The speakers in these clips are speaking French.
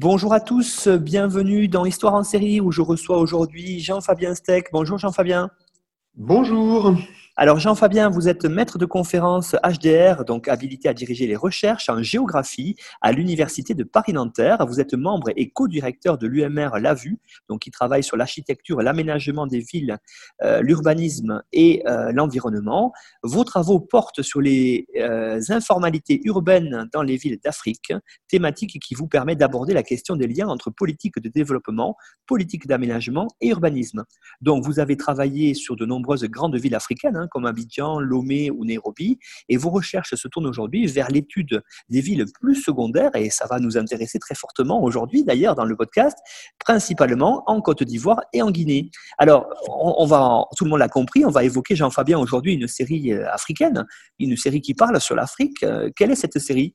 Bonjour à tous, bienvenue dans Histoire en série où je reçois aujourd'hui Jean-Fabien Steck. Bonjour Jean-Fabien. Bonjour. Alors Jean-Fabien, vous êtes maître de conférence HDR, donc habilité à diriger les recherches en géographie à l'Université de Paris-Nanterre. Vous êtes membre et co-directeur de l'UMR La Vue, donc qui travaille sur l'architecture, l'aménagement des villes, euh, l'urbanisme et euh, l'environnement. Vos travaux portent sur les euh, informalités urbaines dans les villes d'Afrique, thématique qui vous permet d'aborder la question des liens entre politique de développement, politique d'aménagement et urbanisme. Donc vous avez travaillé sur de nombreuses grandes villes africaines, hein, comme Abidjan, Lomé ou Nairobi. Et vos recherches se tournent aujourd'hui vers l'étude des villes plus secondaires, et ça va nous intéresser très fortement aujourd'hui d'ailleurs dans le podcast, principalement en Côte d'Ivoire et en Guinée. Alors, on, va, tout le monde l'a compris, on va évoquer, Jean-Fabien, aujourd'hui une série euh, africaine, une série qui parle sur l'Afrique. Euh, quelle est cette série?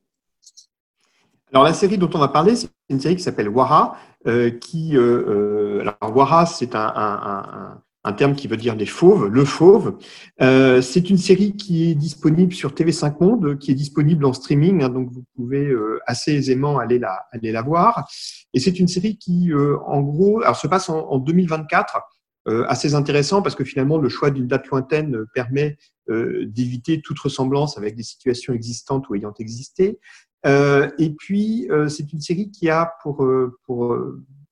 Alors la série dont on va parler, c'est une série qui s'appelle Wara, euh, qui alors Wara, c'est un, un terme qui veut dire des fauves, le fauve. Euh, c'est une série qui est disponible sur TV5 Monde, qui est disponible en streaming, hein, donc vous pouvez euh, assez aisément aller la, aller la voir. Et c'est une série qui, euh, en gros, alors se passe en, 2024, assez intéressant parce que finalement le choix d'une date lointaine permet d'éviter toute ressemblance avec des situations existantes ou ayant existé. et puis c'est une série qui a pour, pour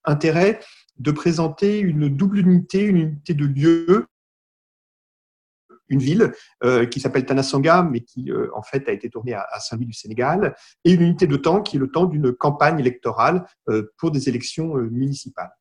intérêt de présenter une double unité, une unité de lieu, une ville euh, qui s'appelle Tanasanga, mais qui euh, en fait a été tournée à, Saint-Louis du Sénégal, et une unité de temps qui est le temps d'une campagne électorale euh, pour des élections municipales.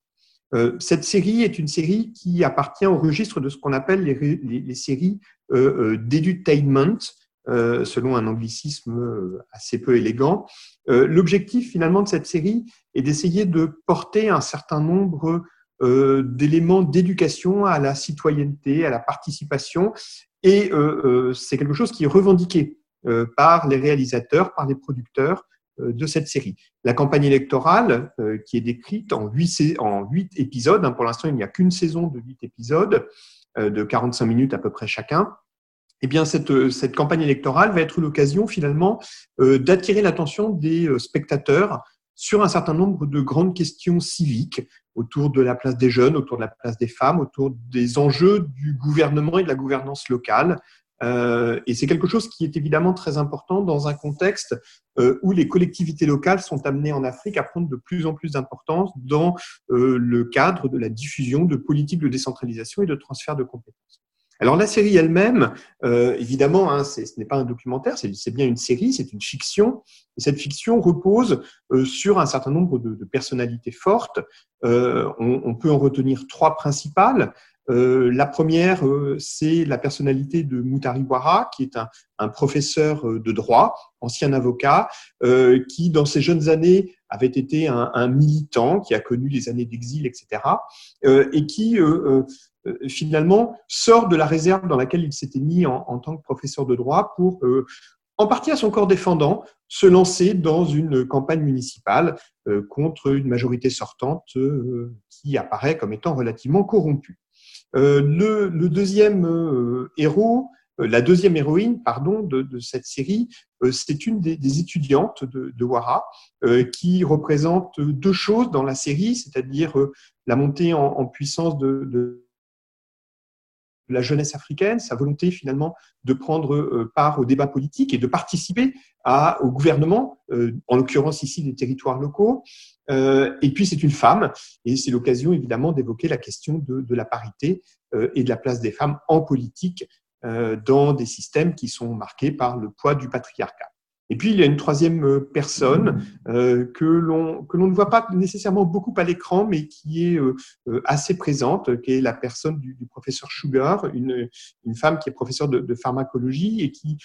cette série est une série qui appartient au registre de ce qu'on appelle les, les, les séries d'edutainment, selon un anglicisme assez peu élégant. L'objectif finalement de cette série est d'essayer de porter un certain nombre euh, d'éléments d'éducation à la citoyenneté, à la participation, et euh, euh, c'est quelque chose qui est revendiqué par les réalisateurs, par les producteurs de cette série. La campagne électorale, qui est décrite en huit, en huit épisodes, hein, pour l'instant il n'y a qu'une saison de huit épisodes, de 45 minutes à peu près chacun, eh bien, cette, cette campagne électorale va être l'occasion finalement d'attirer l'attention des spectateurs sur un certain nombre de grandes questions civiques autour de la place des jeunes, autour de la place des femmes, autour des enjeux du gouvernement et de la gouvernance locale. Euh, et c'est quelque chose qui est évidemment très important dans un contexte euh, où les collectivités locales sont amenées en Afrique à prendre de plus en plus d'importance dans euh, le cadre de la diffusion de politiques de décentralisation et de transfert de compétences. Alors la série elle-même, euh, évidemment, hein, ce n'est pas un documentaire, c'est bien une série, c'est une fiction. Et cette fiction repose euh, sur un certain nombre de, personnalités fortes. Euh, on, peut en retenir trois principales. Euh, la première, euh, c'est la personnalité de Moutari Ouara, qui est un, un, professeur de droit, ancien avocat, qui, dans ses jeunes années, avait été un, un, militant, qui a connu les années d'exil, etc., et qui euh, finalement sort de la réserve dans laquelle il s'était mis en, tant que professeur de droit pour, euh, en partie à son corps défendant, se lancer dans une campagne municipale euh, contre une majorité sortante qui apparaît comme étant relativement corrompue. Le, deuxième héros, la deuxième héroïne, pardon, de, cette série, c'est une des, étudiantes de, de Wara qui représente deux choses dans la série, c'est-à-dire la montée en, puissance de la jeunesse africaine, sa volonté finalement de prendre euh, part au débat politique et de participer au gouvernement, euh, en l'occurrence ici des territoires locaux. Euh, et puis c'est une femme, et c'est l'occasion évidemment d'évoquer la question de, la parité et de la place des femmes en politique dans des systèmes qui sont marqués par le poids du patriarcat. Et puis, il y a une troisième euh, personne euh, que l'on ne voit pas nécessairement beaucoup à l'écran, mais qui est euh, assez présente, qui est la personne du, du professeur Sugar, une, une femme qui est professeure de, de pharmacologie et qui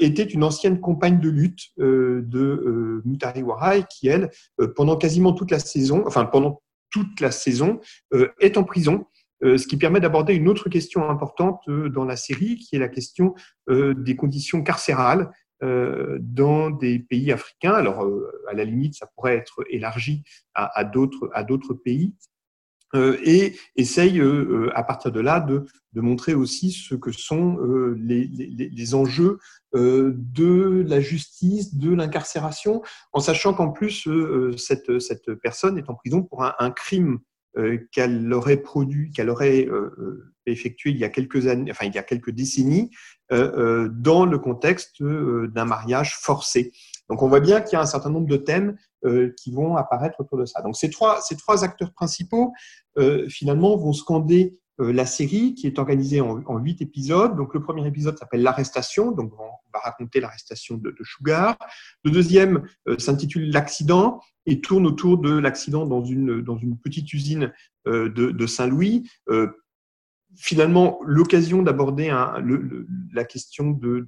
était une ancienne compagne de lutte de Mutari Warai, qui, elle, pendant quasiment toute la saison, enfin, pendant toute la saison, est en prison ce qui permet d'aborder une autre question importante dans la série, qui est la question des conditions carcérales euh, dans des pays africains. Alors, euh, à la limite, ça pourrait être élargi à, à d'autres pays. Euh, et essaye à partir de là de, de, montrer aussi ce que sont les, les, les, enjeux de la justice, de l'incarcération, en sachant qu'en plus cette, cette, personne est en prison pour un, un crime qu'elle aurait produit, qu'elle aurait effectué il y a quelques années, enfin il y a quelques décennies, euh, euh, dans le contexte euh, d'un mariage forcé. Donc on voit bien qu'il y a un certain nombre de thèmes qui vont apparaître autour de ça. Donc ces trois, ces trois acteurs principaux, finalement, vont scander la série qui est organisée en huit épisodes. Donc le premier épisode s'appelle L'arrestation, donc on va raconter l'arrestation de, de, Sugar. Le deuxième s'intitule L'accident et tourne autour de l'accident dans une, dans une petite usine de, de Saint-Louis finalement l'occasion d'aborder la question de,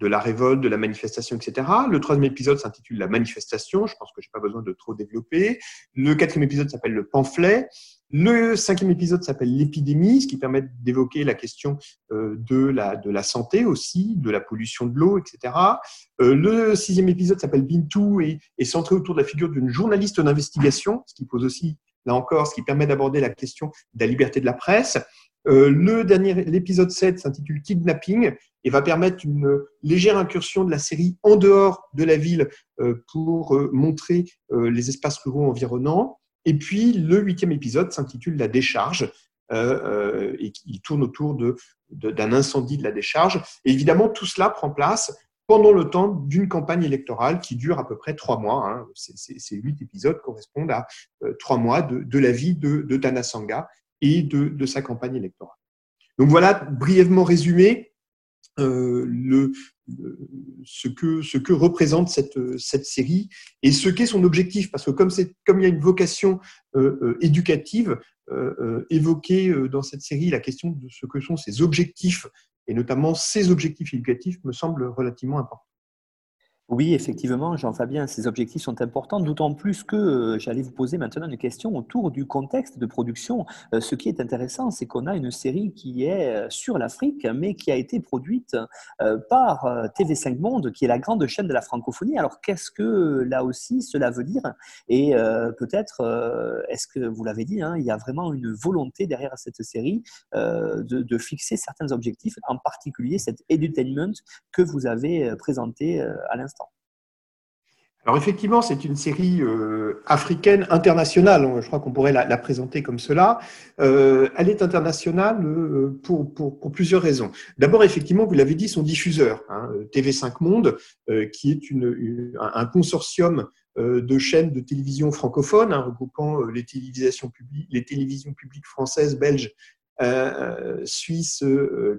de, la révolte, de la manifestation, etc. Le troisième épisode s'intitule La manifestation, je pense que je n'ai pas besoin de trop développer. Le quatrième épisode s'appelle Le pamphlet. Le cinquième épisode s'appelle L'épidémie, ce qui permet d'évoquer la question euh, de la, de la santé aussi, de la pollution de l'eau, etc. Euh, le sixième épisode s'appelle Bintou et est centré autour de la figure d'une journaliste d'investigation, ce qui pose aussi, là encore, ce qui permet d'aborder la question de la liberté de la presse. Euh, le dernier, l'épisode 7 s'intitule Kidnapping et va permettre une légère incursion de la série en dehors de la ville pour montrer les espaces ruraux environnants. Et puis le huitième épisode s'intitule La décharge et il tourne autour de, d'un incendie de la décharge. Et évidemment, tout cela prend place pendant le temps d'une campagne électorale qui dure à peu près trois mois. Hein. Ces, huit épisodes correspondent à trois mois de, de, la vie de, de Tana Sanga, et de, sa campagne électorale. Donc voilà, brièvement résumé, euh, le, ce, que, ce que représente cette, cette série et ce qu'est son objectif. Parce que comme, comme il y a une vocation euh, euh, éducative, évoquer dans cette série la question de ce que sont ses objectifs, et notamment ses objectifs éducatifs, me semble relativement important. Oui, effectivement, Jean-Fabien, ces objectifs sont importants, d'autant plus que euh, j'allais vous poser maintenant une question autour du contexte de production. Euh, ce qui est intéressant, c'est qu'on a une série qui est euh, sur l'Afrique, mais qui a été produite par TV5 Monde, qui est la grande chaîne de la francophonie. Alors, qu'est-ce que là aussi cela veut dire? Et peut-être, est-ce que vous l'avez dit, hein, il y a vraiment une volonté derrière cette série de, de, fixer certains objectifs, en particulier cet edutainment que vous avez présenté à l'instant. Alors effectivement, c'est une série euh, africaine internationale. Je crois qu'on pourrait la, présenter comme cela. Euh, elle est internationale euh, pour, pour, pour, plusieurs raisons. D'abord, effectivement, vous l'avez dit, son diffuseur, hein, TV5 Monde, qui est une, un consortium de chaînes de télévision francophones, hein, regroupant les télévisions publiques, les télévisions publiques françaises, belges, suisses,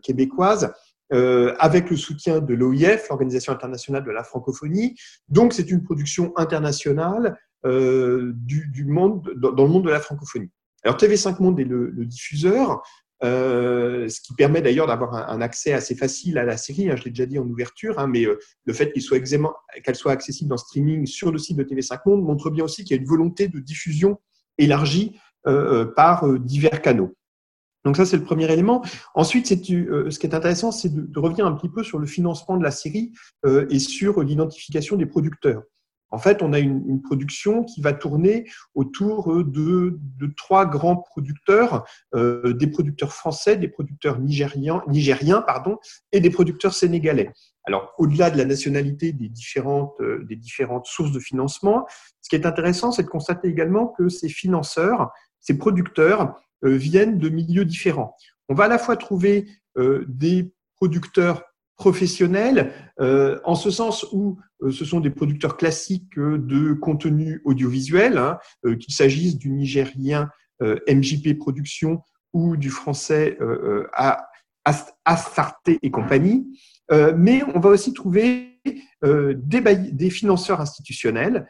québécoises. Euh, avec le soutien de l'OIF, l'Organisation internationale de la francophonie. Donc, c'est une production internationale euh, du, monde, dans, le monde de la francophonie. Alors, TV5 Monde est le, diffuseur, euh, ce qui permet d'ailleurs d'avoir un, accès assez facile à la série. Hein, je l'ai déjà dit en ouverture, hein, mais le fait qu'elle soit, accessible en streaming sur le site de TV5 Monde montre bien aussi qu'il y a une volonté de diffusion élargie par divers canaux. Donc ça, c'est le premier élément. Ensuite, euh, ce qui est intéressant, c'est de, revenir un petit peu sur le financement de la série euh, et sur l'identification des producteurs. En fait, on a une, production qui va tourner autour de, trois grands producteurs, euh, des producteurs français, des producteurs nigériens, nigériens pardon, et des producteurs sénégalais. Alors, au-delà de la nationalité des différentes, des différentes sources de financement, ce qui est intéressant, c'est de constater également que ces financeurs, ces producteurs, euh, viennent de milieux différents. On va à la fois trouver euh, des producteurs professionnels, euh, en ce sens où ce sont des producteurs classiques de contenu audiovisuel, hein, qu'il s'agisse du nigérien MJP Production ou du français Astarté et compagnie. mais on va aussi trouver des, financeurs institutionnels,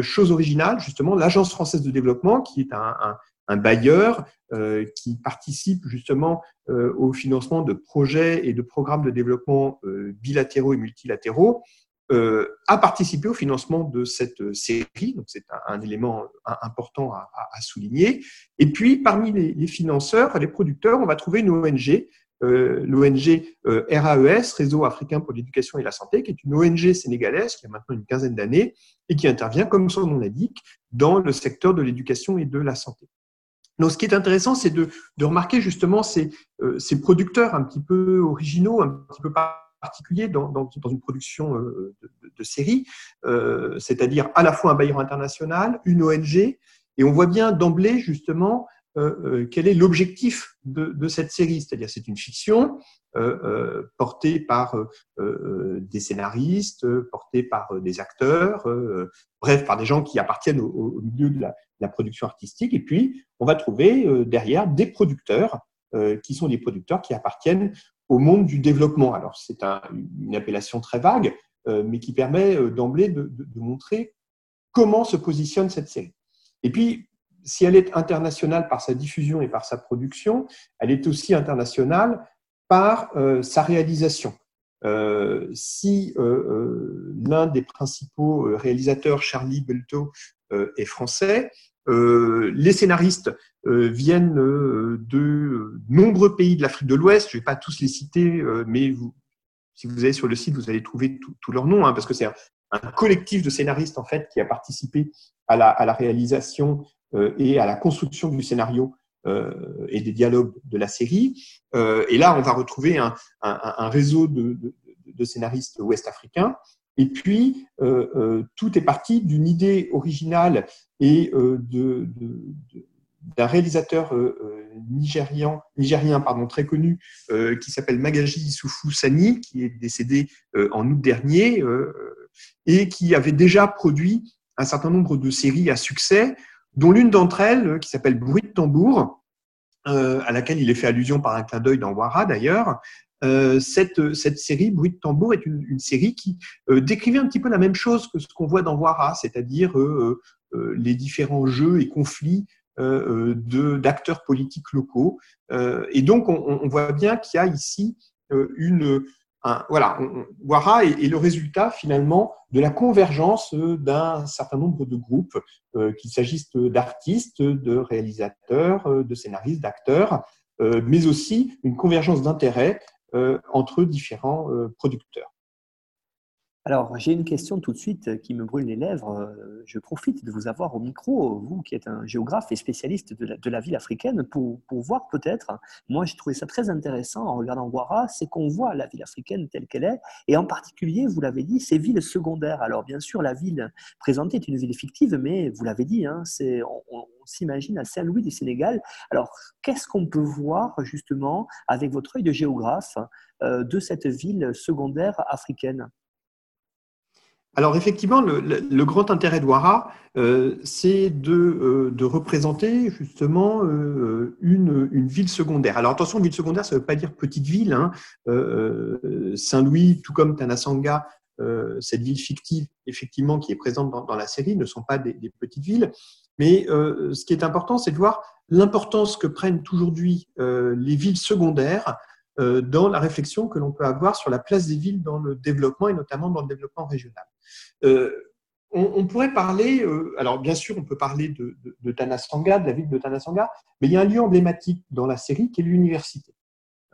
chose originale, justement, l'Agence française de développement, qui est un bailleur euh, qui participe justement euh, au financement de projets et de programmes de développement euh, bilatéraux et multilatéraux, a participé au financement de cette série. Donc c'est un, élément important à, souligner. Et puis parmi les, financeurs, les producteurs, on va trouver une ONG. l'ONG RAES, Réseau africain pour l'éducation et la santé, qui est une ONG sénégalaise qui a maintenant une quinzaine d'années et qui intervient, comme son nom l'indique, dans le secteur de l'éducation et de la santé. Donc, ce qui est intéressant, c'est de, remarquer justement euh, ces, producteurs un petit peu originaux, un petit peu particuliers dans, une production euh, de, série, euh, c'est-à-dire à la fois un bailleur international, une ONG, et on voit bien d'emblée justement quel est l'objectif de, cette série, c'est-à-dire c'est une fiction portée par des scénaristes, portée par des acteurs, bref, par des gens qui appartiennent au milieu de la, la production artistique. Et puis, on va trouver euh, derrière des producteurs euh, qui sont des producteurs qui appartiennent au monde du développement. Alors, c'est une appellation très vague, euh, mais qui permet d'emblée de, montrer comment se positionne cette série. Et puis, si elle est internationale par sa diffusion et par sa production, elle est aussi internationale par sa réalisation. si l'un des principaux réalisateurs, Charlie Belto, est français, euh, les scénaristes euh, viennent euh, de nombreux pays de l'Afrique de l'Ouest. Je ne vais pas tous les citer, mais vous, si vous allez sur le site, vous allez trouver tous leurs noms, hein, parce que c'est un, collectif de scénaristes en fait qui a participé à la, à la réalisation et à la construction du scénario et des dialogues de la série. et là, on va retrouver un, un, un réseau de, de, de scénaristes ouest-africains et puis, euh, euh, tout est parti d'une idée originale et euh, de, d'un réalisateur nigérian, nigérien pardon, très connu qui s'appelle Magaji Issoufou Sani, qui est décédé en août dernier et qui avait déjà produit un certain nombre de séries à succès, dont l'une d'entre elles, qui s'appelle Bruit de tambour, à laquelle il est fait allusion par un clin d'œil dans Wara d'ailleurs, euh, cette, cette, série, Bruit de tambour, est une, série qui euh, décrivait un petit peu la même chose que ce qu'on voit dans Wara, c'est-à-dire euh, les différents jeux et conflits d'acteurs politiques locaux. et donc, on, voit bien qu'il y a ici une... voilà, Wara est, le résultat finalement de la convergence d'un certain nombre de groupes, qu'il s'agisse d'artistes, de réalisateurs, de scénaristes, d'acteurs, mais aussi une convergence d'intérêts euh, entre différents euh, producteurs. Alors, j'ai une question tout de suite qui me brûle les lèvres. Je profite de vous avoir au micro, vous qui êtes un géographe et spécialiste de la, ville africaine, pour, voir peut-être, moi j'ai trouvé ça très intéressant en regardant Ouara, c'est qu'on voit la ville africaine telle qu'elle est, et en particulier, vous l'avez dit, ces villes secondaires. Alors, bien sûr, la ville présentée est une ville fictive, mais vous l'avez dit, hein, on, s'imagine à Saint-Louis du Sénégal. Alors, qu'est-ce qu'on peut voir justement avec votre œil de géographe euh, de cette ville secondaire africaine? Alors effectivement, le, grand intérêt de Ouara, euh, c'est de, euh, de, représenter justement euh, une, ville secondaire. Alors attention, ville secondaire, ça ne veut pas dire petite ville. Hein. Saint-Louis, tout comme Tanasanga, cette ville fictive, effectivement, qui est présente dans, dans la série, ne sont pas des, des petites villes. Mais ce qui est important, c'est de voir l'importance que prennent aujourd'hui les villes secondaires dans la réflexion que l'on peut avoir sur la place des villes dans le développement et notamment dans le développement régional. Euh, on, pourrait parler, euh, alors bien sûr, on peut parler de, de, Tanasanga, de la ville de Tanasanga, mais il y a un lieu emblématique dans la série qui est l'université.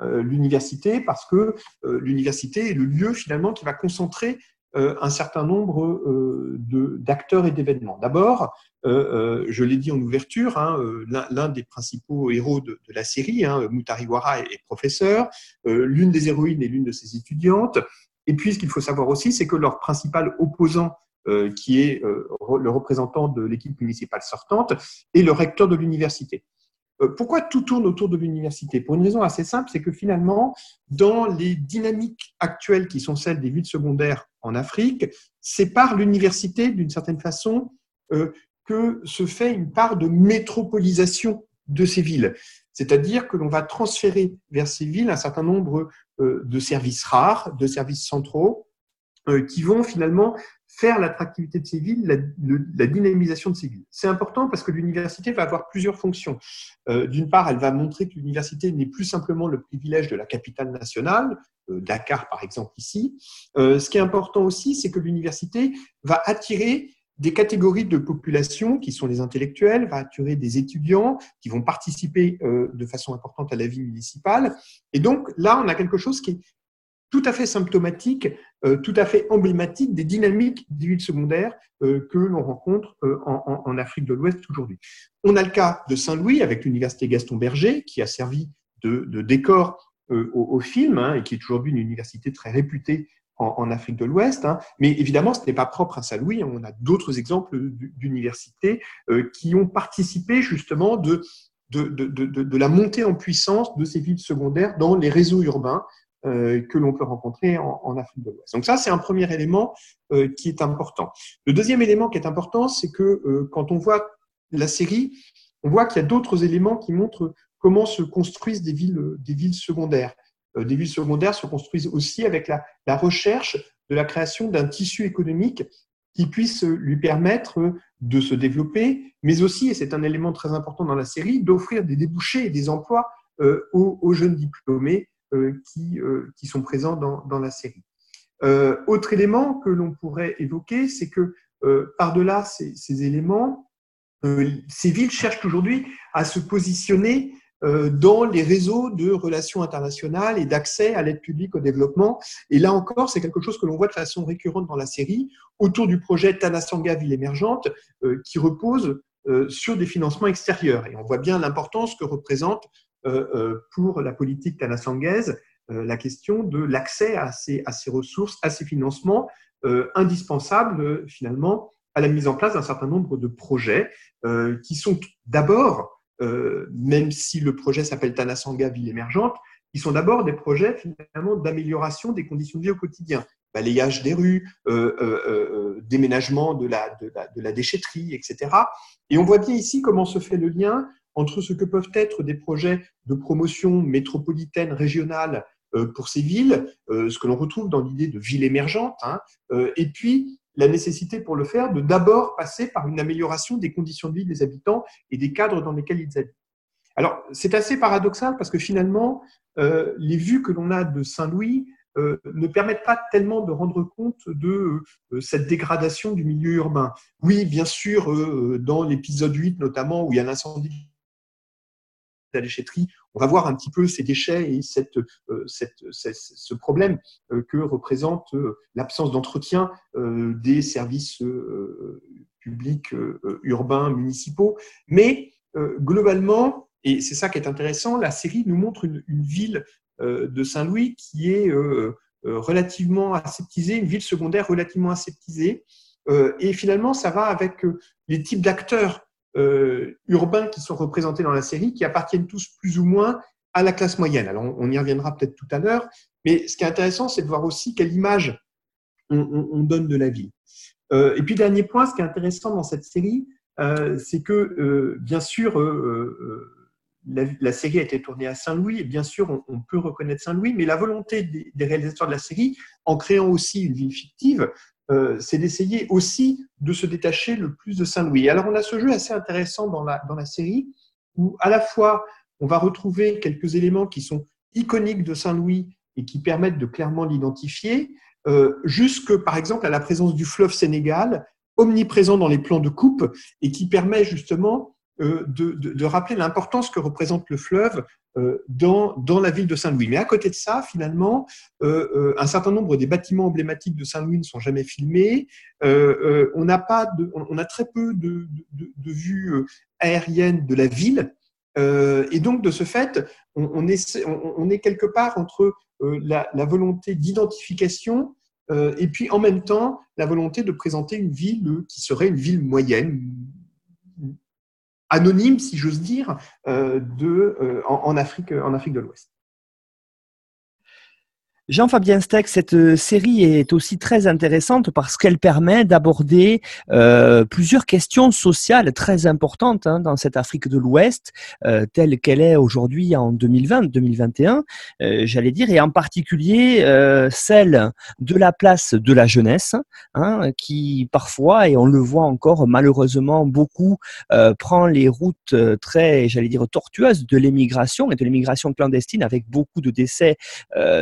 Euh, l'université, parce que l'université est le lieu finalement qui va concentrer un certain nombre d'acteurs et d'événements. D'abord, je l'ai dit en ouverture, hein, l'un des principaux héros de, la série, hein, Mutariwara, est, est professeur. l'une des héroïnes est l'une de ses étudiantes. Et puis, ce qu'il faut savoir aussi, c'est que leur principal opposant, euh, qui est euh, le représentant de l'équipe municipale sortante, est le recteur de l'université. Euh, pourquoi tout tourne autour de l'université? Pour une raison assez simple, c'est que finalement, dans les dynamiques actuelles qui sont celles des villes secondaires en Afrique, c'est par l'université, d'une certaine façon, que se fait une part de métropolisation de ces villes. C'est-à-dire que l'on va transférer vers ces villes un certain nombre euh, de services rares, de services centraux, qui vont finalement faire l'attractivité de ces villes, la, dynamisation de ces villes. C'est important parce que l'université va avoir plusieurs fonctions. D'une part, elle va montrer que l'université n'est plus simplement le privilège de la capitale nationale, Dakar par exemple ici. ce qui est important aussi, c'est que l'université va attirer des catégories de population qui sont les intellectuels, va attirer des étudiants qui vont participer euh, de façon importante à la vie municipale. Et donc là, on a quelque chose qui est tout à fait symptomatique, euh, tout à fait emblématique des dynamiques des villes secondaires euh, que l'on rencontre en, Afrique de l'Ouest aujourd'hui. On a le cas de Saint-Louis avec l'université Gaston Berger qui a servi de, décor au, film hein, et qui est aujourd'hui une université très réputée en, Afrique de l'Ouest. Hein. Mais évidemment, ce n'est pas propre à Saint-Louis. On a d'autres exemples d'universités euh, qui ont participé justement de, la montée en puissance de ces villes secondaires dans les réseaux urbains euh, que l'on peut rencontrer en, Afrique de l'Ouest. Donc ça, c'est un premier élément euh, qui est important. Le deuxième élément qui est important, c'est que quand on voit la série, on voit qu'il y a d'autres éléments qui montrent comment se construisent des villes, des villes secondaires. Euh, des villes secondaires se construisent aussi avec la, recherche de la création d'un tissu économique qui puisse lui permettre de se développer, mais aussi, et c'est un élément très important dans la série, d'offrir des débouchés et des emplois euh, aux, jeunes diplômés euh, qui, qui sont présents dans, la série. autre élément que l'on pourrait évoquer, c'est que par-delà ces, ces, éléments, ces villes cherchent aujourd'hui à se positionner euh, dans les réseaux de relations internationales et d'accès à l'aide publique au développement. Et là encore, c'est quelque chose que l'on voit de façon récurrente dans la série, autour du projet Tanasanga Ville émergente, euh, qui repose euh, sur des financements extérieurs. Et on voit bien l'importance que représente pour la politique tanasangaise la question de l'accès à ces, à ces ressources, à ces financements indispensables finalement à la mise en place d'un certain nombre de projets qui sont d'abord euh, même si le projet s'appelle Tanasanga Ville émergente, ils sont d'abord des projets finalement d'amélioration des conditions de vie au quotidien. Balayage des rues, euh, euh, déménagement de la, déchetterie, etc. Et on voit bien ici comment se fait le lien entre ce que peuvent être des projets de promotion métropolitaine, régionale pour ces villes, ce que l'on retrouve dans l'idée de ville émergente, hein, et puis la nécessité pour le faire de d'abord passer par une amélioration des conditions de vie des habitants et des cadres dans lesquels ils habitent. Alors, c'est assez paradoxal parce que finalement, euh, les vues que l'on a de Saint-Louis euh, ne permettent pas tellement de rendre compte de euh, cette dégradation du milieu urbain. Oui, bien sûr, dans l'épisode 8 notamment, où il y a l'incendie la déchetterie, on va voir un petit peu ces déchets et cette, euh, ce problème euh, que représente euh, l'absence d'entretien des services publics urbains, municipaux. Mais globalement, et c'est ça qui est intéressant, la série nous montre une, une ville de Saint-Louis qui est relativement aseptisée, une ville secondaire relativement aseptisée. Et finalement, ça va avec les types d'acteurs euh, urbains qui sont représentés dans la série, qui appartiennent tous plus ou moins à la classe moyenne. Alors, on y reviendra peut-être tout à l'heure, mais ce qui est intéressant, c'est de voir aussi quelle image on, donne de la ville. Euh, et puis, dernier point, ce qui est intéressant dans cette série, euh, c'est que, bien sûr, la, série a été tournée à Saint-Louis, et bien sûr, on, peut reconnaître Saint-Louis, mais la volonté des, des, réalisateurs de la série, en créant aussi une ville fictive, euh, c'est d'essayer aussi de se détacher le plus de Saint-Louis. Alors on a ce jeu assez intéressant dans la, dans la série, où à la fois on va retrouver quelques éléments qui sont iconiques de Saint-Louis et qui permettent de clairement l'identifier, euh, jusque par exemple à la présence du fleuve Sénégal, omniprésent dans les plans de coupe, et qui permet justement euh, de, rappeler l'importance que représente le fleuve euh, dans, dans la ville de Saint-Louis. Mais à côté de ça, finalement, euh, un certain nombre des bâtiments emblématiques de Saint-Louis ne sont jamais filmés. on, n'a pas de, on a très peu de, de, vues aériennes de la ville. et donc, de ce fait, on, est, quelque part entre la volonté d'identification et puis en même temps la volonté de présenter une ville qui serait une ville moyenne, anonyme, si j'ose dire, euh, de, euh, en, Afrique, en Afrique de l'Ouest. Jean-Fabien Steck, cette euh, série est aussi très intéressante parce qu'elle permet d'aborder euh, plusieurs questions sociales très importantes hein, dans cette Afrique de l'Ouest, euh, telle qu'elle est aujourd'hui en 2020-2021, j'allais dire, et en particulier celle de la place de la jeunesse, hein, qui parfois, et on le voit encore malheureusement beaucoup, prend les routes très, j'allais dire, tortueuses de l'émigration et de l'émigration clandestine avec beaucoup de décès,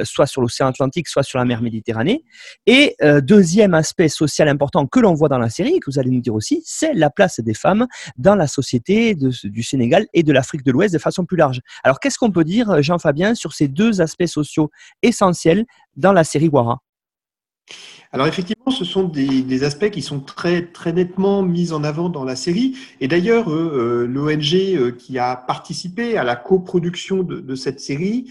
soit sur le l'océan Atlantique, soit sur la mer Méditerranée. Et euh, deuxième aspect social important que l'on voit dans la série, et que vous allez nous dire aussi, c'est la place des femmes dans la société du Sénégal et de l'Afrique de l'Ouest de façon plus large. Alors qu'est-ce qu'on peut dire, Jean-Fabien, sur ces deux aspects sociaux essentiels dans la série Wara? Alors effectivement, ce sont des, aspects qui sont très, très nettement mis en avant dans la série. Et d'ailleurs, euh, euh, l'ONG qui a participé à la coproduction de, de cette série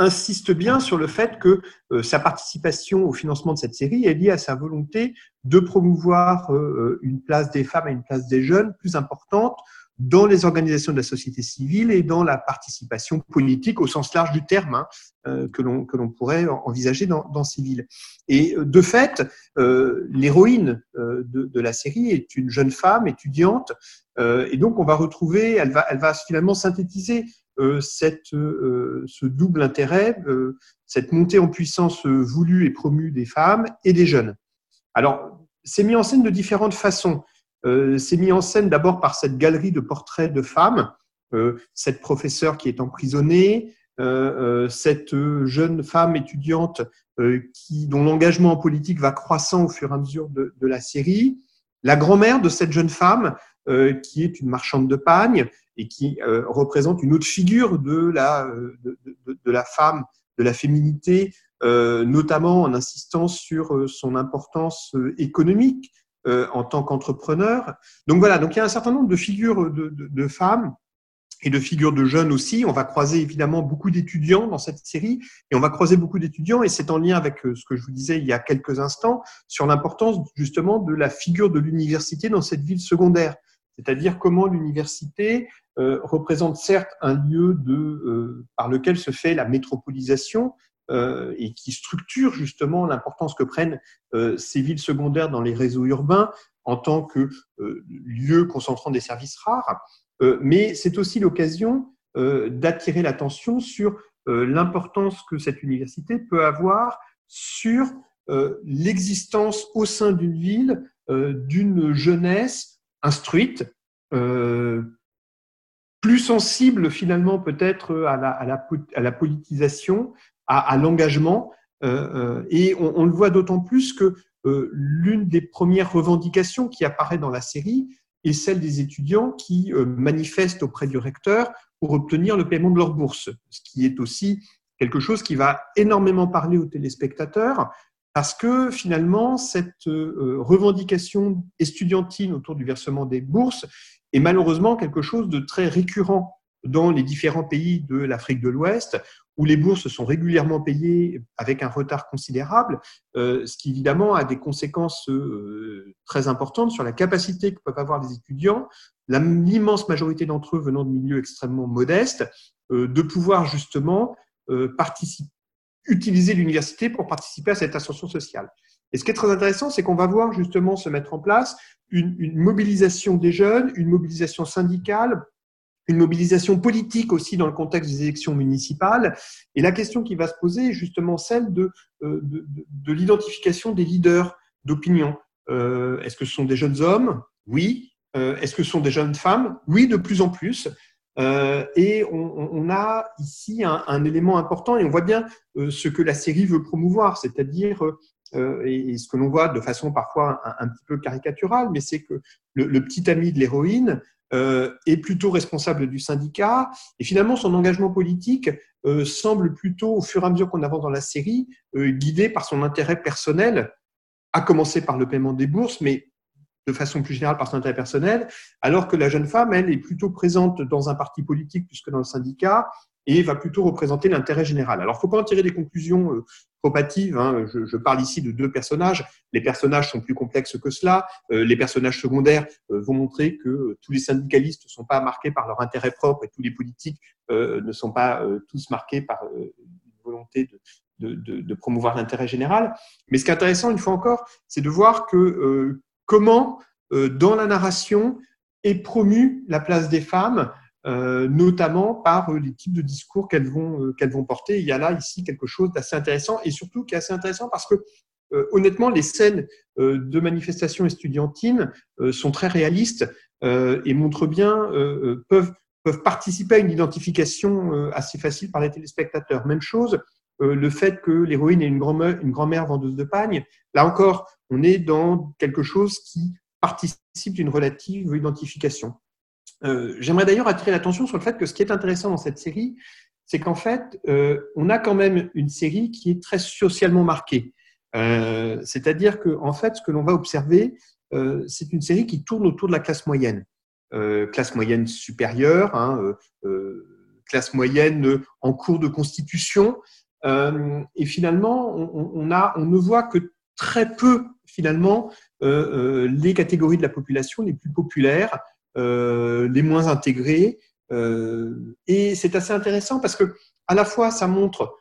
insiste bien sur le fait que euh, sa participation au financement de cette série est liée à sa volonté de promouvoir euh, euh, une place des femmes et une place des jeunes plus importante dans les organisations de la société civile et dans la participation politique au sens large du terme hein, que l'on que l'on pourrait envisager dans, dans ces villes. Et de fait, l'héroïne de, de, la série est une jeune femme étudiante, et donc on va retrouver, elle va, elle va finalement synthétiser euh, cette, euh, ce double intérêt, euh, cette montée en puissance voulue et promue des femmes et des jeunes. Alors, c'est mis en scène de différentes façons. c'est mis en scène d'abord par cette galerie de portraits de femmes, cette professeure qui est emprisonnée, cette jeune femme étudiante qui, dont l'engagement en politique va croissant au fur et à mesure de, de la série, la grand-mère de cette jeune femme qui est une marchande de pagne, et qui euh, représente une autre figure de la, euh, de, la femme, de la féminité, euh, notamment en insistant sur son importance économique en tant qu'entrepreneur. Donc voilà, donc il y a un certain nombre de figures de, femmes et de figures de jeunes aussi. On va croiser évidemment beaucoup d'étudiants dans cette série et on va croiser beaucoup d'étudiants et c'est en lien avec ce que je vous disais il y a quelques instants sur l'importance justement de la figure de l'université dans cette ville secondaire. C'est-à-dire comment l'université euh, représente certes un lieu de, euh, par lequel se fait la métropolisation euh, et qui structure justement l'importance que prennent ces villes secondaires dans les réseaux urbains en tant que lieu concentrant des services rares, mais c'est aussi l'occasion d'attirer l'attention sur l'importance que cette université peut avoir sur l'existence au sein d'une ville d'une jeunesse instruite, plus sensible finalement peut-être à la, à, la, politisation, à, l'engagement. Euh, euh et on, on, le voit d'autant plus que euh, l'une des premières revendications qui apparaît dans la série est celle des étudiants qui euh, manifestent auprès du recteur pour obtenir le paiement de leur bourse, ce qui est aussi quelque chose qui va énormément parler aux téléspectateurs, parce que finalement, cette euh, revendication estudiantine autour du versement des bourses est malheureusement quelque chose de très récurrent dans les différents pays de l'Afrique de l'Ouest, où les bourses sont régulièrement payées avec un retard considérable, euh, ce qui évidemment a des conséquences euh, très importantes sur la capacité que peuvent avoir les étudiants, l'immense majorité d'entre eux venant de milieux extrêmement modestes, de pouvoir justement participer, utiliser l'université pour participer à cette ascension sociale. Et ce qui est très intéressant, c'est qu'on va voir justement se mettre en place une, mobilisation des jeunes, une mobilisation syndicale, une mobilisation politique aussi dans le contexte des élections municipales. Et la question qui va se poser est justement celle de, euh, de l'identification des leaders d'opinion. Euh, Est-ce que ce sont des jeunes hommes? Oui. Euh, Est-ce que ce sont des jeunes femmes? Oui, de plus en plus. Euh, et on, on, a ici un, un, élément important et on voit bien euh, ce que la série veut promouvoir, c'est-à-dire euh, et, ce que l'on voit de façon parfois un, petit peu caricaturale, mais c'est que le, le, petit ami de l'héroïne euh, est plutôt responsable du syndicat, et finalement son engagement politique euh, semble plutôt, au fur et à mesure qu'on avance dans la série, euh, guidé par son intérêt personnel, à commencer par le paiement des bourses, mais de façon plus générale par son intérêt personnel, alors que la jeune femme, elle, est plutôt présente dans un parti politique plus que dans le syndicat, et va plutôt représenter l'intérêt général. Alors, il ne faut pas en tirer des conclusions euh, trop. Hein. Je, je, parle ici de deux personnages. Les personnages sont plus complexes que cela. Euh, les personnages secondaires euh, vont montrer que euh, tous les syndicalistes ne sont pas marqués par leur intérêt propre et tous les politiques euh, ne sont pas euh, tous marqués par une volonté de, promouvoir l'intérêt général. Mais ce qui est intéressant, une fois encore, c'est de voir que comment, dans la narration, est promue la place des femmes, notamment par les types de discours qu'elles vont, porter. Il y a là, ici, quelque chose d'assez intéressant, et surtout qui est assez intéressant parce que euh, honnêtement, les scènes euh, de manifestations estudiantines euh, sont très réalistes et montrent bien, peuvent participer à une identification assez facile par les téléspectateurs. Même chose, le fait que l'héroïne est une grand-mère vendeuse de pagne, là encore, on est dans quelque chose qui participe d'une relative identification. J'aimerais d'ailleurs attirer l'attention sur le fait que ce qui est intéressant dans cette série, c'est qu'en fait, on a quand même une série qui est très socialement marquée. Euh, c'est-à-dire que, en fait, ce que l'on va observer, euh, c'est une série qui tourne autour de la classe moyenne, euh, classe moyenne supérieure, hein, classe moyenne en cours de constitution. Et finalement, on, a, on ne voit que très peu, finalement, les catégories de la population les plus populaires, les moins intégrées. et c'est assez intéressant parce que, à la fois, ça montre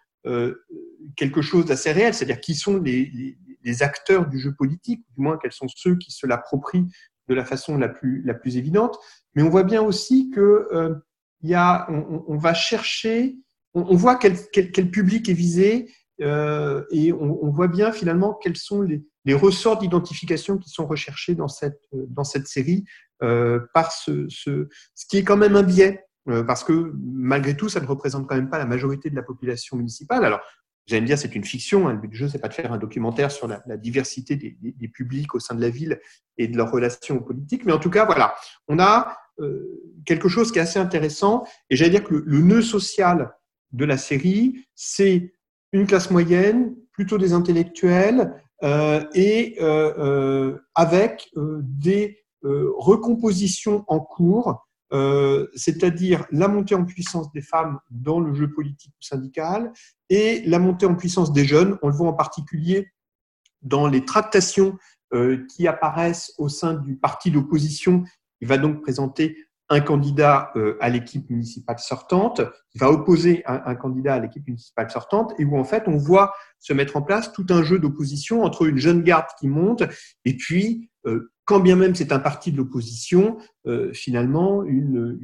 quelque chose d'assez réel, c'est-à-dire qui sont les, acteurs du jeu politique, du moins quels sont ceux qui se l'approprient de la façon la plus, la plus évidente. Mais on voit bien aussi que euh, y a, on, va chercher, on, voit quel, public est visé euh, et on, voit bien finalement quels sont les, ressorts d'identification qui sont recherchés dans cette, cette série euh, par ce, qui est quand même un biais parce que malgré tout, ça ne représente quand même pas la majorité de la population municipale. Alors, vous allez me dire, c'est une fiction. Hein. Le but du jeu, c'est pas de faire un documentaire sur la, diversité des, publics au sein de la ville et de leurs relations politiques. Mais en tout cas, voilà, on a euh, quelque chose qui est assez intéressant. Et j'allais dire que le, nœud social de la série, c'est une classe moyenne, plutôt des intellectuels, euh, et euh, avec des recompositions en cours euh, c'est-à-dire la montée en puissance des femmes dans le jeu politique ou syndical et la montée en puissance des jeunes. On le voit en particulier dans les tractations euh, qui apparaissent au sein du parti d'opposition. Il va donc présenter un candidat euh, à l'équipe municipale sortante, il va opposer un, candidat à l'équipe municipale sortante, et où en fait on voit se mettre en place tout un jeu d'opposition entre une jeune garde qui monte et puis quand bien même c'est un parti de l'opposition, euh, finalement, une,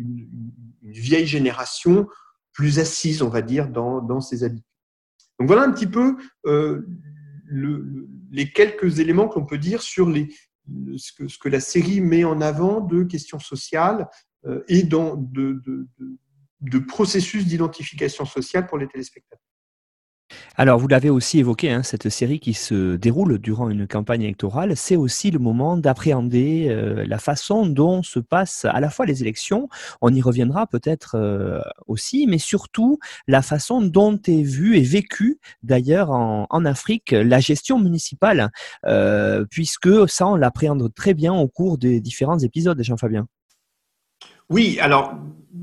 vieille génération plus assise, on va dire, dans, ses habitudes. Donc voilà un petit peu euh, les quelques éléments qu'on peut dire sur les, ce, que, la série met en avant de questions sociales euh, et dans, de processus d'identification sociale pour les téléspectateurs. Alors, vous l'avez aussi évoqué, hein, cette série qui se déroule durant une campagne électorale, c'est aussi le moment d'appréhender euh, la façon dont se passent à la fois les élections, on y reviendra peut-être euh, aussi, mais surtout la façon dont est vue et vécue d'ailleurs en, Afrique la gestion municipale, euh, puisque ça, on l'appréhende très bien au cours des différents épisodes, Jean-Fabien. Oui, alors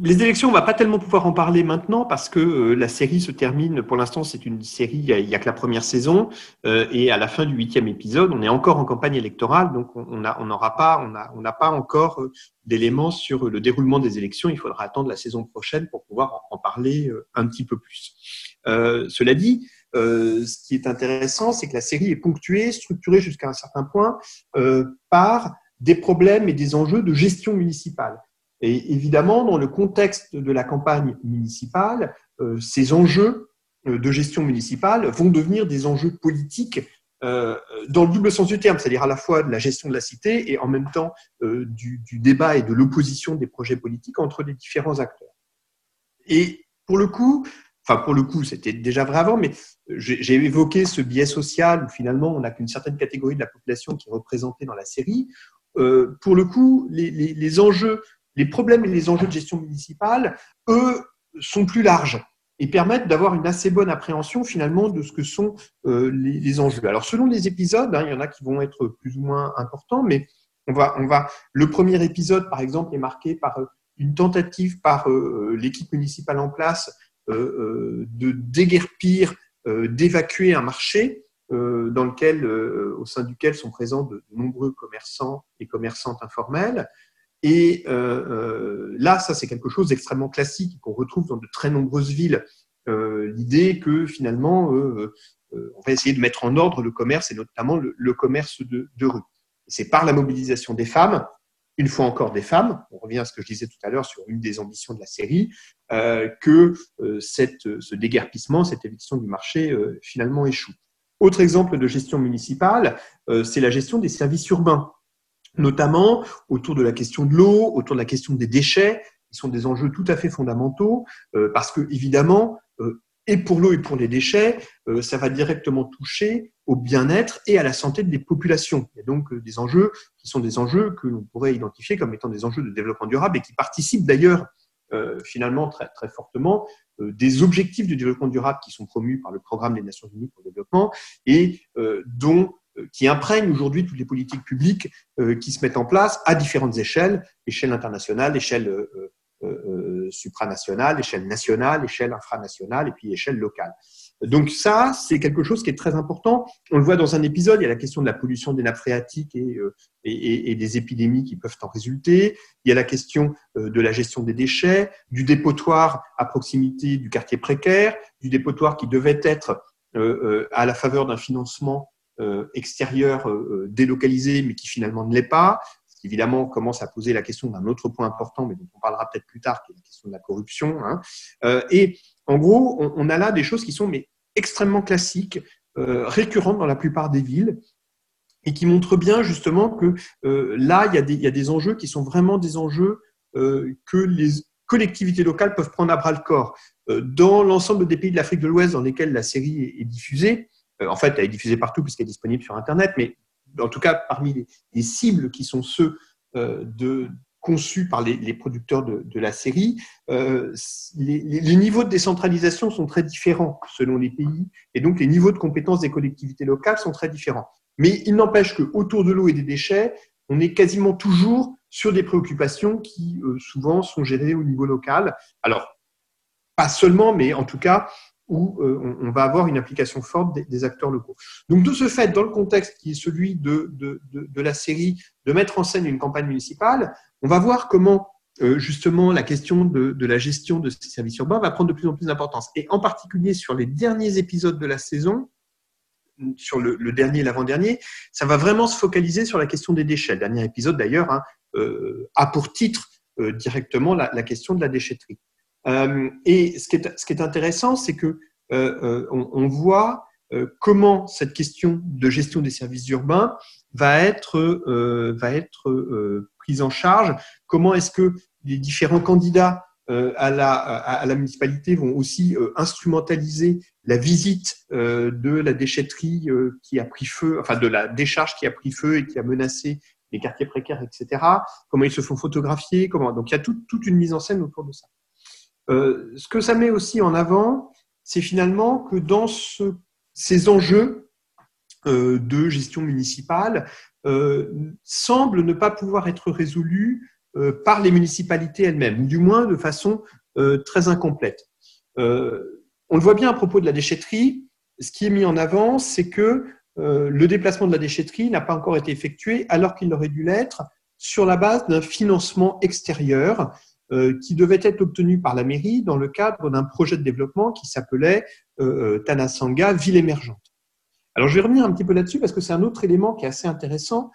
les élections, on va pas tellement pouvoir en parler maintenant parce que euh, la série se termine. Pour l'instant, c'est une série, il n'y a, que la première saison, euh, et à la fin du huitième épisode, on est encore en campagne électorale, donc on n'aura pas, on n'a pas encore euh, d'éléments sur le déroulement des élections. Il faudra attendre la saison prochaine pour pouvoir en parler un petit peu plus. cela dit, ce qui est intéressant, c'est que la série est ponctuée, structurée jusqu'à un certain point par des problèmes et des enjeux de gestion municipale. Et évidemment, dans le contexte de la campagne municipale, euh, ces enjeux euh, de gestion municipale vont devenir des enjeux politiques euh, dans le double sens du terme, c'est-à-dire à la fois de la gestion de la cité et en même temps du, débat et de l'opposition des projets politiques entre les différents acteurs. Et pour le coup, enfin pour le coup, c'était déjà vrai avant, mais j'ai évoqué ce biais social où finalement on n'a qu'une certaine catégorie de la population qui est représentée dans la série. pour le coup, les, les enjeux les problèmes et les enjeux de gestion municipale, eux, sont plus larges et permettent d'avoir une assez bonne appréhension finalement de ce que sont euh, les, enjeux. Alors selon les épisodes, hein, il y en a qui vont être plus ou moins importants, mais on va, on va. Le premier épisode, par exemple, est marqué par euh, une tentative par euh, l'équipe municipale en place de déguerpir, d'évacuer un marché dans lequel, au sein duquel sont présents de nombreux commerçants et commerçantes informelles. Et euh, euh, là, ça, c'est quelque chose d'extrêmement classique qu'on retrouve dans de très nombreuses villes l'idée que finalement, on va essayer de mettre en ordre le commerce et notamment le, commerce de, rue. C'est par la mobilisation des femmes une fois encore des femmes, on revient à ce que je disais tout à l'heure sur une des ambitions de la série, euh, que euh, ce déguerpissement, cette éviction du marché euh, finalement échoue. Autre exemple de gestion municipale, c'est la gestion des services urbains, notamment autour de la question de l'eau, autour de la question des déchets, qui sont des enjeux tout à fait fondamentaux, parce que évidemment, et pour l'eau et pour les déchets, euh, ça va directement toucher au bien-être et à la santé des populations. Il y a donc euh, des enjeux qui sont des enjeux que l'on pourrait identifier comme étant des enjeux de développement durable et qui participent d'ailleurs euh, finalement très, très fortement des objectifs du développement durable qui sont promus par le programme des Nations Unies pour le développement et dont qui imprègnent aujourd'hui toutes les politiques publiques qui se mettent en place à différentes échelles, échelle internationale, échelle euh, supranationale, échelle nationale, échelle infranationale et puis échelle locale. Donc ça, c'est quelque chose qui est très important. On le voit dans un épisode, il y a la question de la pollution des nappes phréatiques et, euh, et, et des épidémies qui peuvent en résulter. Il y a la question euh, de la gestion des déchets, du dépotoir à proximité du quartier précaire, du dépotoir qui devait être à la faveur d'un financement extérieur délocalisé, mais qui finalement ne l'est pas évidemment commence à poser la question d'un autre point important, mais dont on parlera peut-être plus tard, qui est la question de la corruption. Hein. Euh, et en gros, on, a là des choses qui sont mais, extrêmement classiques, euh, récurrentes dans la plupart des villes, et qui montrent bien justement que euh, là, il y, a des, enjeux qui sont vraiment des enjeux que les collectivités locales peuvent prendre à bras le corps. dans l'ensemble des pays de l'Afrique de l'Ouest dans lesquels la série est diffusée, en fait, elle est diffusée partout puisqu'elle est disponible sur Internet, mais en tout cas parmi les, cibles qui sont ceux euh, de, conçus par les, producteurs de, la série, euh, les, niveaux de décentralisation sont très différents selon les pays, et donc les niveaux de compétences des collectivités locales sont très différents. Mais il n'empêche qu'autour de l'eau et des déchets, on est quasiment toujours sur des préoccupations qui euh, souvent sont gérées au niveau local. Alors, pas seulement, mais en tout cas, où euh, on, va avoir une application forte des, acteurs locaux. Donc, de ce fait, dans le contexte qui est celui de, la série, de mettre en scène une campagne municipale, on va voir comment euh, justement la question de, la gestion de ces services urbains va prendre de plus en plus d'importance. Et en particulier sur les derniers épisodes de la saison, sur le, dernier et l'avant-dernier, ça va vraiment se focaliser sur la question des déchets. Le dernier épisode, d'ailleurs, hein, euh, a pour titre directement la, question de la déchetterie. Euh, et ce qui est, ce qui est intéressant, c'est que euh, euh, on, on, voit comment cette question de gestion des services urbains va être, va être prise en charge. Comment est-ce que les différents candidats à la, à la municipalité vont aussi instrumentaliser la visite de la déchetterie qui a pris feu, enfin de la décharge qui a pris feu et qui a menacé les quartiers précaires, etc. Comment ils se font photographier, comment. Donc il y a toute, toute une mise en scène autour de ça. Euh, ce que ça met aussi en avant, c'est finalement que dans ces enjeux euh, de gestion municipale euh, semblent ne pas pouvoir être résolus par les municipalités elles-mêmes, du moins de façon très incomplète. on le voit bien à propos de la déchetterie, ce qui est mis en avant, c'est que le déplacement de la déchetterie n'a pas encore été effectué alors qu'il aurait dû l'être sur la base d'un financement extérieur euh, qui devait être obtenu par la mairie dans le cadre d'un projet de développement qui s'appelait euh, euh, Tanasanga, ville émergente. Alors je vais revenir un petit peu là-dessus parce que c'est un autre élément qui est assez intéressant.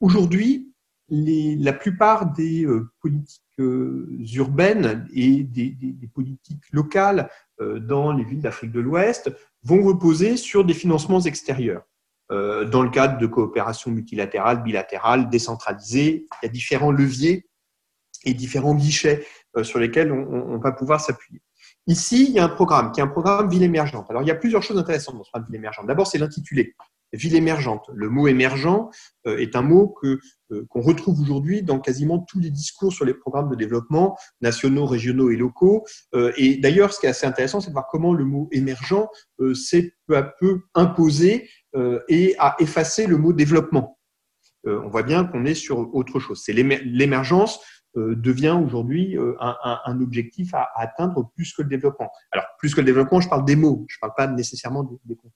Aujourd'hui, la plupart des politiques urbaines et des, des politiques locales dans les villes d'Afrique de l'Ouest vont reposer sur des financements extérieurs dans le cadre de coopération multilatérale, bilatérale, décentralisée. Il y a différents leviers différents guichets euh, sur lesquels on, va pouvoir s'appuyer. Ici, il y a un programme qui est un programme ville émergente. Alors, il y a plusieurs choses intéressantes dans ce programme ville émergente. D'abord, c'est l'intitulé. Ville émergente. Le mot émergent euh, est un mot que euh, qu'on retrouve aujourd'hui dans quasiment tous les discours sur les programmes de développement nationaux, régionaux et locaux. Et d'ailleurs, ce qui est assez intéressant, c'est de voir comment le mot émergent s'est peu à peu imposé et a effacé le mot développement. On voit bien qu'on est sur autre chose. C'est l'émergence devient aujourd'hui euh, un, objectif à, atteindre plus que le développement. Alors, plus que le développement, je parle des mots, je ne parle pas nécessairement des, contenus.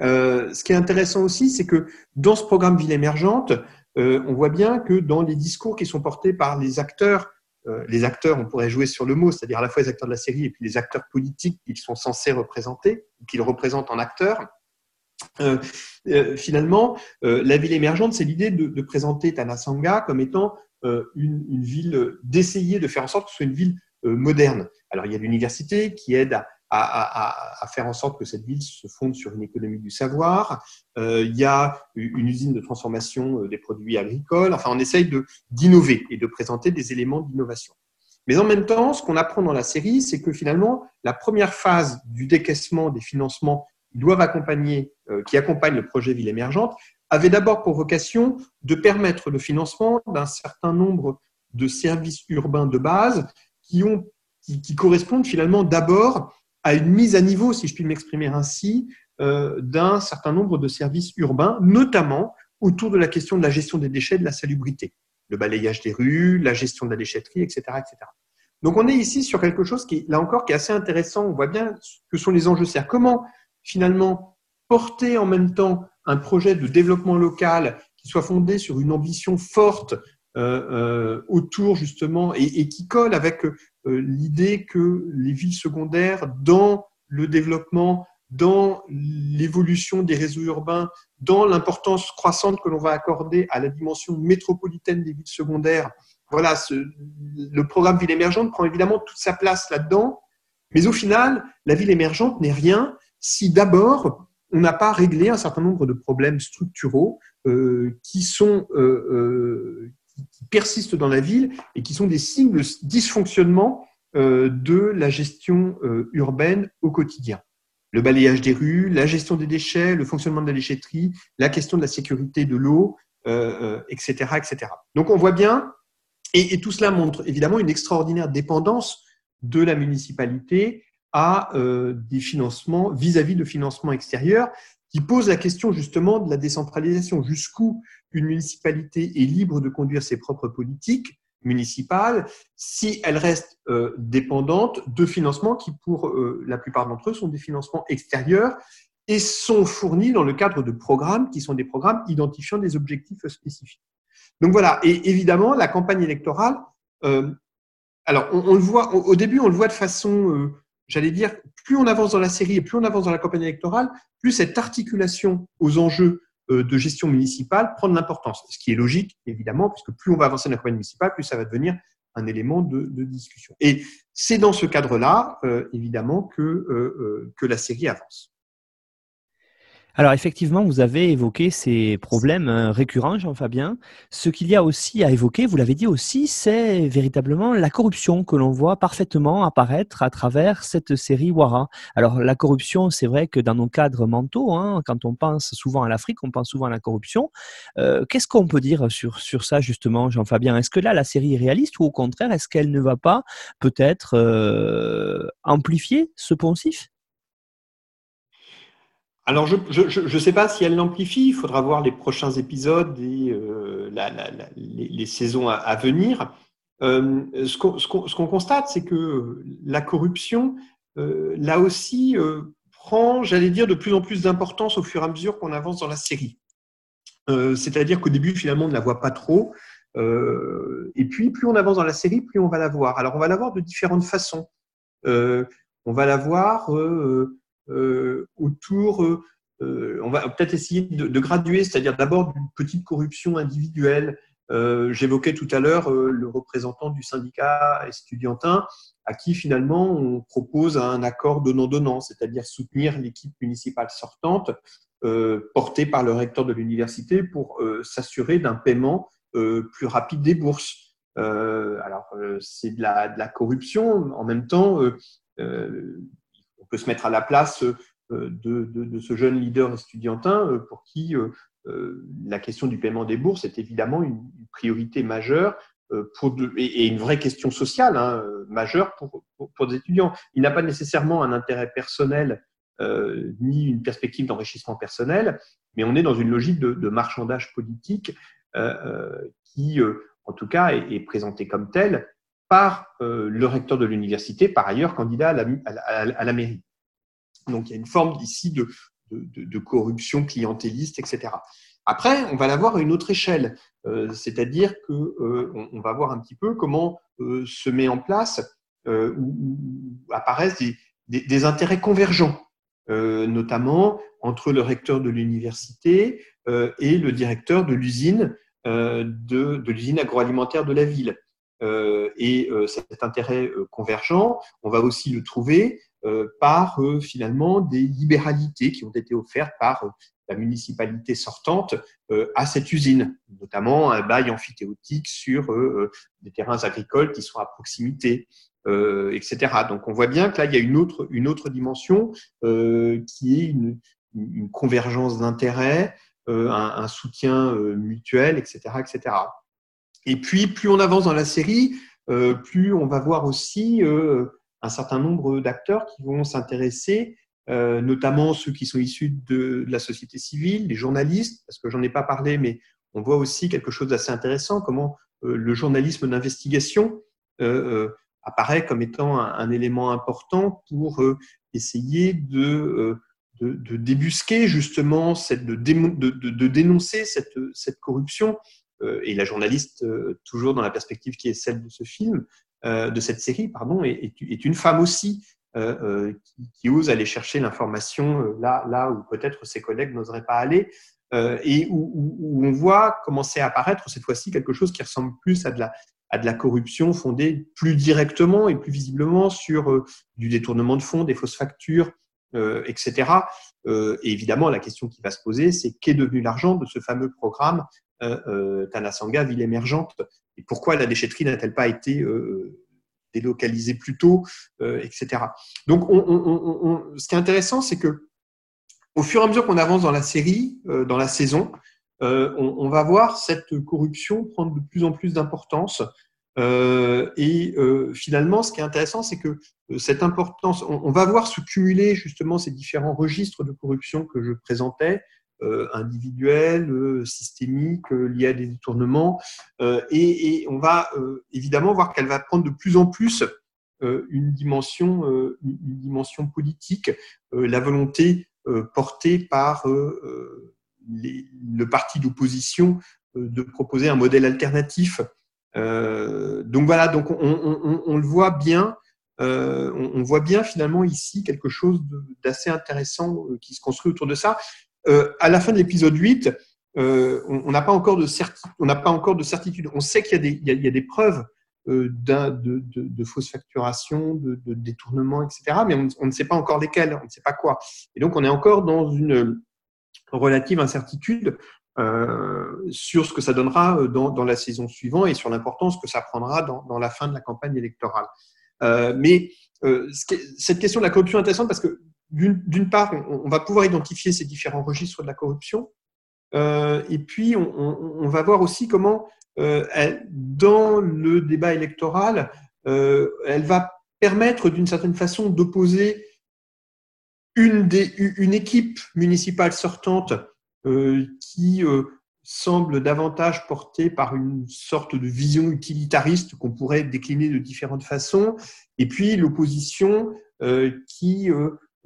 Euh, ce qui est intéressant aussi, c'est que dans ce programme Ville émergente, on voit bien que dans les discours qui sont portés par les acteurs les acteurs, on pourrait jouer sur le mot, c'est-à-dire à la fois les acteurs de la série et puis les acteurs politiques qu'ils sont censés représenter, qu'ils représentent en acteurs. finalement, la ville émergente, c'est l'idée de, présenter Tanasanga comme étant une, une, ville, d'essayer de faire en sorte que ce soit une ville moderne. Alors, il y a l'université qui aide à, faire en sorte que cette ville se fonde sur une économie du savoir. Euh, il y a une usine de transformation euh, des produits agricoles. Enfin, on essaye d'innover et de présenter des éléments d'innovation. Mais en même temps, ce qu'on apprend dans la série, c'est que finalement, la première phase du décaissement des financements qui doivent accompagner, euh, qui accompagnent le projet Ville émergente, avait d'abord pour vocation de permettre le financement d'un certain nombre de services urbains de base qui, ont, qui correspondent finalement d'abord à une mise à niveau, si je puis m'exprimer ainsi, euh, d'un certain nombre de services urbains, notamment autour de la question de la gestion des déchets, de la salubrité, le balayage des rues, la gestion de la déchetterie, etc., etc. Donc on est ici sur quelque chose qui, là encore, qui est assez intéressant. On voit bien que sont les enjeux. C'est comment finalement porter en même temps un projet de développement local qui soit fondé sur une ambition forte euh, euh, autour justement et, et, qui colle avec euh, l'idée que les villes secondaires, dans le développement, dans l'évolution des réseaux urbains, dans l'importance croissante que l'on va accorder à la dimension métropolitaine des villes secondaires, voilà, ce, le programme Ville émergente prend évidemment toute sa place là-dedans. Mais au final, la ville émergente n'est rien si d'abord on n'a pas réglé un certain nombre de problèmes structuraux euh, qui sont euh, euh, qui persistent dans la ville et qui sont des signes de dysfonctionnement de la gestion urbaine au quotidien. Le balayage des rues, la gestion des déchets, le fonctionnement de la déchetterie, la question de la sécurité de l'eau, etc., etc. Donc on voit bien, et, tout cela montre évidemment une extraordinaire dépendance de la municipalité à des financements vis-à-vis -vis de financements extérieurs qui pose la question justement de la décentralisation. Jusqu'où une municipalité est libre de conduire ses propres politiques municipales si elle reste euh, dépendante de financements qui, pour euh, la plupart d'entre eux, sont des financements extérieurs et sont fournis dans le cadre de programmes qui sont des programmes identifiant des objectifs spécifiques. Donc voilà, et évidemment, la campagne électorale, euh, alors on, le voit, au, début, on le voit de façon j'allais dire, plus on avance dans la série et plus on avance dans la campagne électorale, plus cette articulation aux enjeux euh, de gestion municipale prend de l'importance. Ce qui est logique, évidemment, puisque plus on va avancer dans la campagne municipale, plus ça va devenir un élément de, discussion. Et c'est dans ce cadre-là, euh, évidemment, que, euh, que la série avance. Alors effectivement, vous avez évoqué ces problèmes euh, récurrents, Jean-Fabien. Ce qu'il y a aussi à évoquer, vous l'avez dit aussi, c'est véritablement la corruption que l'on voit parfaitement apparaître à travers cette série Wara. Alors la corruption, c'est vrai que dans nos cadres mentaux, hein, quand on pense souvent à l'Afrique, on pense souvent à la corruption. Euh, qu'est-ce qu'on peut dire sur, sur ça justement, Jean-Fabien? Est-ce que là, la série est réaliste ou au contraire, est-ce qu'elle ne va pas peut-être euh, amplifier ce poncif? Alors, je ne sais pas si elle l'amplifie, il faudra voir les prochains épisodes et euh, les, saisons à, venir. Euh, ce qu'on constate, c'est que la corruption, euh, là aussi, prend, j'allais dire, de plus en plus d'importance au fur et à mesure qu'on avance dans la série. C'est-à-dire qu'au début, finalement, on ne la voit pas trop. et puis, plus on avance dans la série, plus on va la voir. Alors, on va la voir de différentes façons. on va la voir euh, autour, euh, euh, on va peut-être essayer de, graduer, c'est-à-dire d'abord d'une petite corruption individuelle. J'évoquais tout à l'heure le représentant du syndicat estudiantin à qui finalement on propose un accord donnant-donnant, c'est-à-dire soutenir l'équipe municipale sortante portée par le recteur de l'université pour s'assurer d'un paiement plus rapide des bourses. alors, c'est de la, corruption. En même temps, on peut se mettre à la place euh, de, ce jeune leader estudiantin euh, pour qui euh, la question du paiement des bourses est évidemment une, priorité majeure et, une vraie question sociale hein, majeure pour, des étudiants. Il n'a pas nécessairement un intérêt personnel ni une perspective d'enrichissement personnel, mais on est dans une logique de, marchandage politique qui, en tout cas, est présentée comme telle par euh, le recteur de l'université, par ailleurs candidat à la, mairie. Donc il y a une forme ici de, corruption clientéliste, etc. Après, on va l'avoir à une autre échelle, c'est-à-dire qu'on on va voir un petit peu comment se met en place ou, apparaissent des, intérêts convergents, notamment entre le recteur de l'université et le directeur de l'usine de l'usine agroalimentaire de la ville. Et cet intérêt convergent, on va aussi le trouver par finalement des libéralités qui ont été offertes par la municipalité sortante euh, à cette usine, notamment un bail amphithéotique sur euh, des terrains agricoles qui sont à proximité, euh, etc. Donc on voit bien que là, il y a une autre, une autre dimension qui est une, une convergence d'intérêts, un, un, soutien mutuel, etc., etc. Et puis, plus on avance dans la série, plus on va voir aussi un certain nombre d'acteurs qui vont s'intéresser euh, notamment ceux qui sont issus de, la société civile, les journalistes, parce que j'en ai pas parlé, mais on voit aussi quelque chose d'assez intéressant, comment euh, le journalisme d'investigation euh, apparaît comme étant un, élément important pour essayer de, de, débusquer justement, cette, de, de, dénoncer cette, cette corruption. Et la journaliste, toujours dans la perspective qui est celle de ce film, de cette série, pardon, est, une femme aussi. Euh, euh, qui, osent aller chercher l'information euh, là, là où peut-être ses collègues n'oseraient pas aller, et où, on voit commencer à apparaître cette fois-ci quelque chose qui ressemble plus à de la, à de la corruption fondée plus directement et plus visiblement sur du détournement de fonds, des fausses factures, etc. et évidemment, la question qui va se poser, c'est qu'est devenu l'argent de ce fameux programme Tanasanga Ville émergente et pourquoi la déchetterie n'a-t-elle pas été délocaliser plus tôt, euh, etc. Donc, ce qui est intéressant, c'est que au fur et à mesure qu'on avance dans la série, euh, dans la saison, euh, on, va voir cette corruption prendre de plus en plus d'importance. et finalement, ce qui est intéressant, c'est que cette importance, on, va voir se cumuler justement ces différents registres de corruption que je présentais, euh, individuelle, euh, systémique, euh, liée à des détournements. Et, on va évidemment voir qu'elle va prendre de plus en plus une, dimension, une dimension politique, la volonté portée par le parti d'opposition de proposer un modèle alternatif. donc voilà, donc on, le voit bien. on, voit bien finalement ici quelque chose d'assez intéressant qui se construit autour de ça. Euh, à la fin de l'épisode 8, euh, on n'a pas, encore de pas encore de certitude. On sait qu'il y, y, a des preuves euh, de, de, fausses facturations, de, détournements, etc. Mais on, ne sait pas encore lesquelles, on ne sait pas quoi. Et donc, on est encore dans une relative incertitude sur ce que ça donnera dans, la saison suivante et sur l'importance que ça prendra dans, la fin de la campagne électorale. mais cette question de la corruption est intéressante parce que d'une part, on, va pouvoir identifier ces différents registres de la corruption, euh, et puis on, va voir aussi comment, euh, dans le débat électoral, euh, elle va permettre d'une certaine façon d'opposer une, une, équipe municipale sortante qui semble davantage portée par une sorte de vision utilitariste qu'on pourrait décliner de différentes façons, et puis l'opposition qui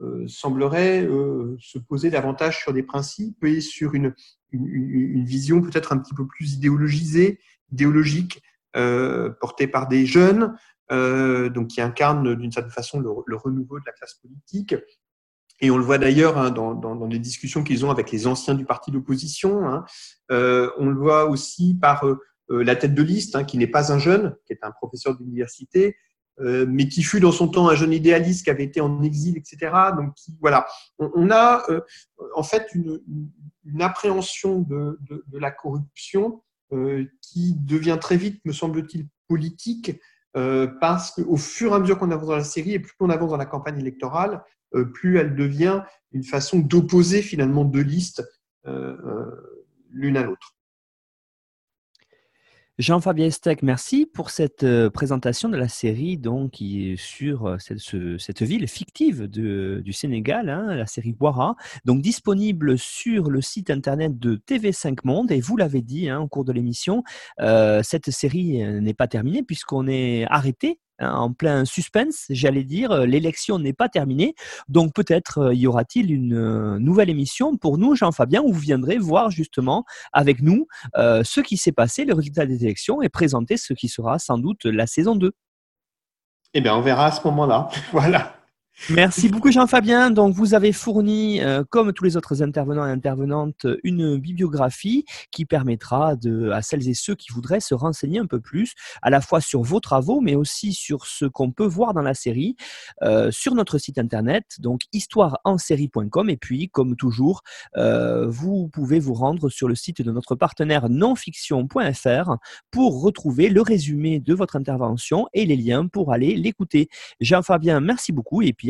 euh, semblerait euh, se poser davantage sur des principes et sur une, une, vision peut-être un petit peu plus idéologisée, idéologique, euh, portée par des jeunes, donc qui incarnent d'une certaine façon le, renouveau de la classe politique. Et on le voit d'ailleurs hein, dans, dans, les discussions qu'ils ont avec les anciens du parti d'opposition. Hein. on le voit aussi par la tête de liste, hein, qui n'est pas un jeune, qui est un professeur d'université, euh, mais qui fut dans son temps un jeune idéaliste qui avait été en exil, etc. Donc voilà, on, a euh, en fait une, appréhension de, la corruption euh, qui devient très vite, me semble-t-il, politique, parce qu'au fur et à mesure qu'on avance dans la série et plus on avance dans la campagne électorale, plus elle devient une façon d'opposer finalement deux listes l'une à l'autre. Jean-Fabien Steck, merci pour cette euh, présentation de la série donc, qui est sur euh, cette, ville fictive du Sénégal, hein, la série Boira, donc disponible sur le site internet de TV5 Monde. Et vous l'avez dit hein, au cours de l'émission, euh, cette série n'est pas terminée puisqu'on est arrêté en plein suspense, j'allais dire. L'élection n'est pas terminée, donc peut-être y aura-t-il une nouvelle émission pour nous, Jean-Fabien, où vous viendrez voir justement avec nous ce qui s'est passé, le résultat des élections, et présenter ce qui sera sans doute la saison 2. Eh bien, on verra à ce moment-là. voilà. Merci beaucoup Jean-Fabien. Donc vous avez fourni, euh, comme tous les autres intervenants et intervenantes, une bibliographie qui permettra de, à celles et ceux qui voudraient se renseigner un peu plus, à la fois sur vos travaux, mais aussi sur ce qu'on peut voir dans la série, euh, sur notre site internet, donc histoireensérie.com. Et puis, comme toujours, euh, vous pouvez vous rendre sur le site de notre partenaire nonfiction.fr pour retrouver le résumé de votre intervention et les liens pour aller l'écouter. Jean-Fabien, merci beaucoup et puis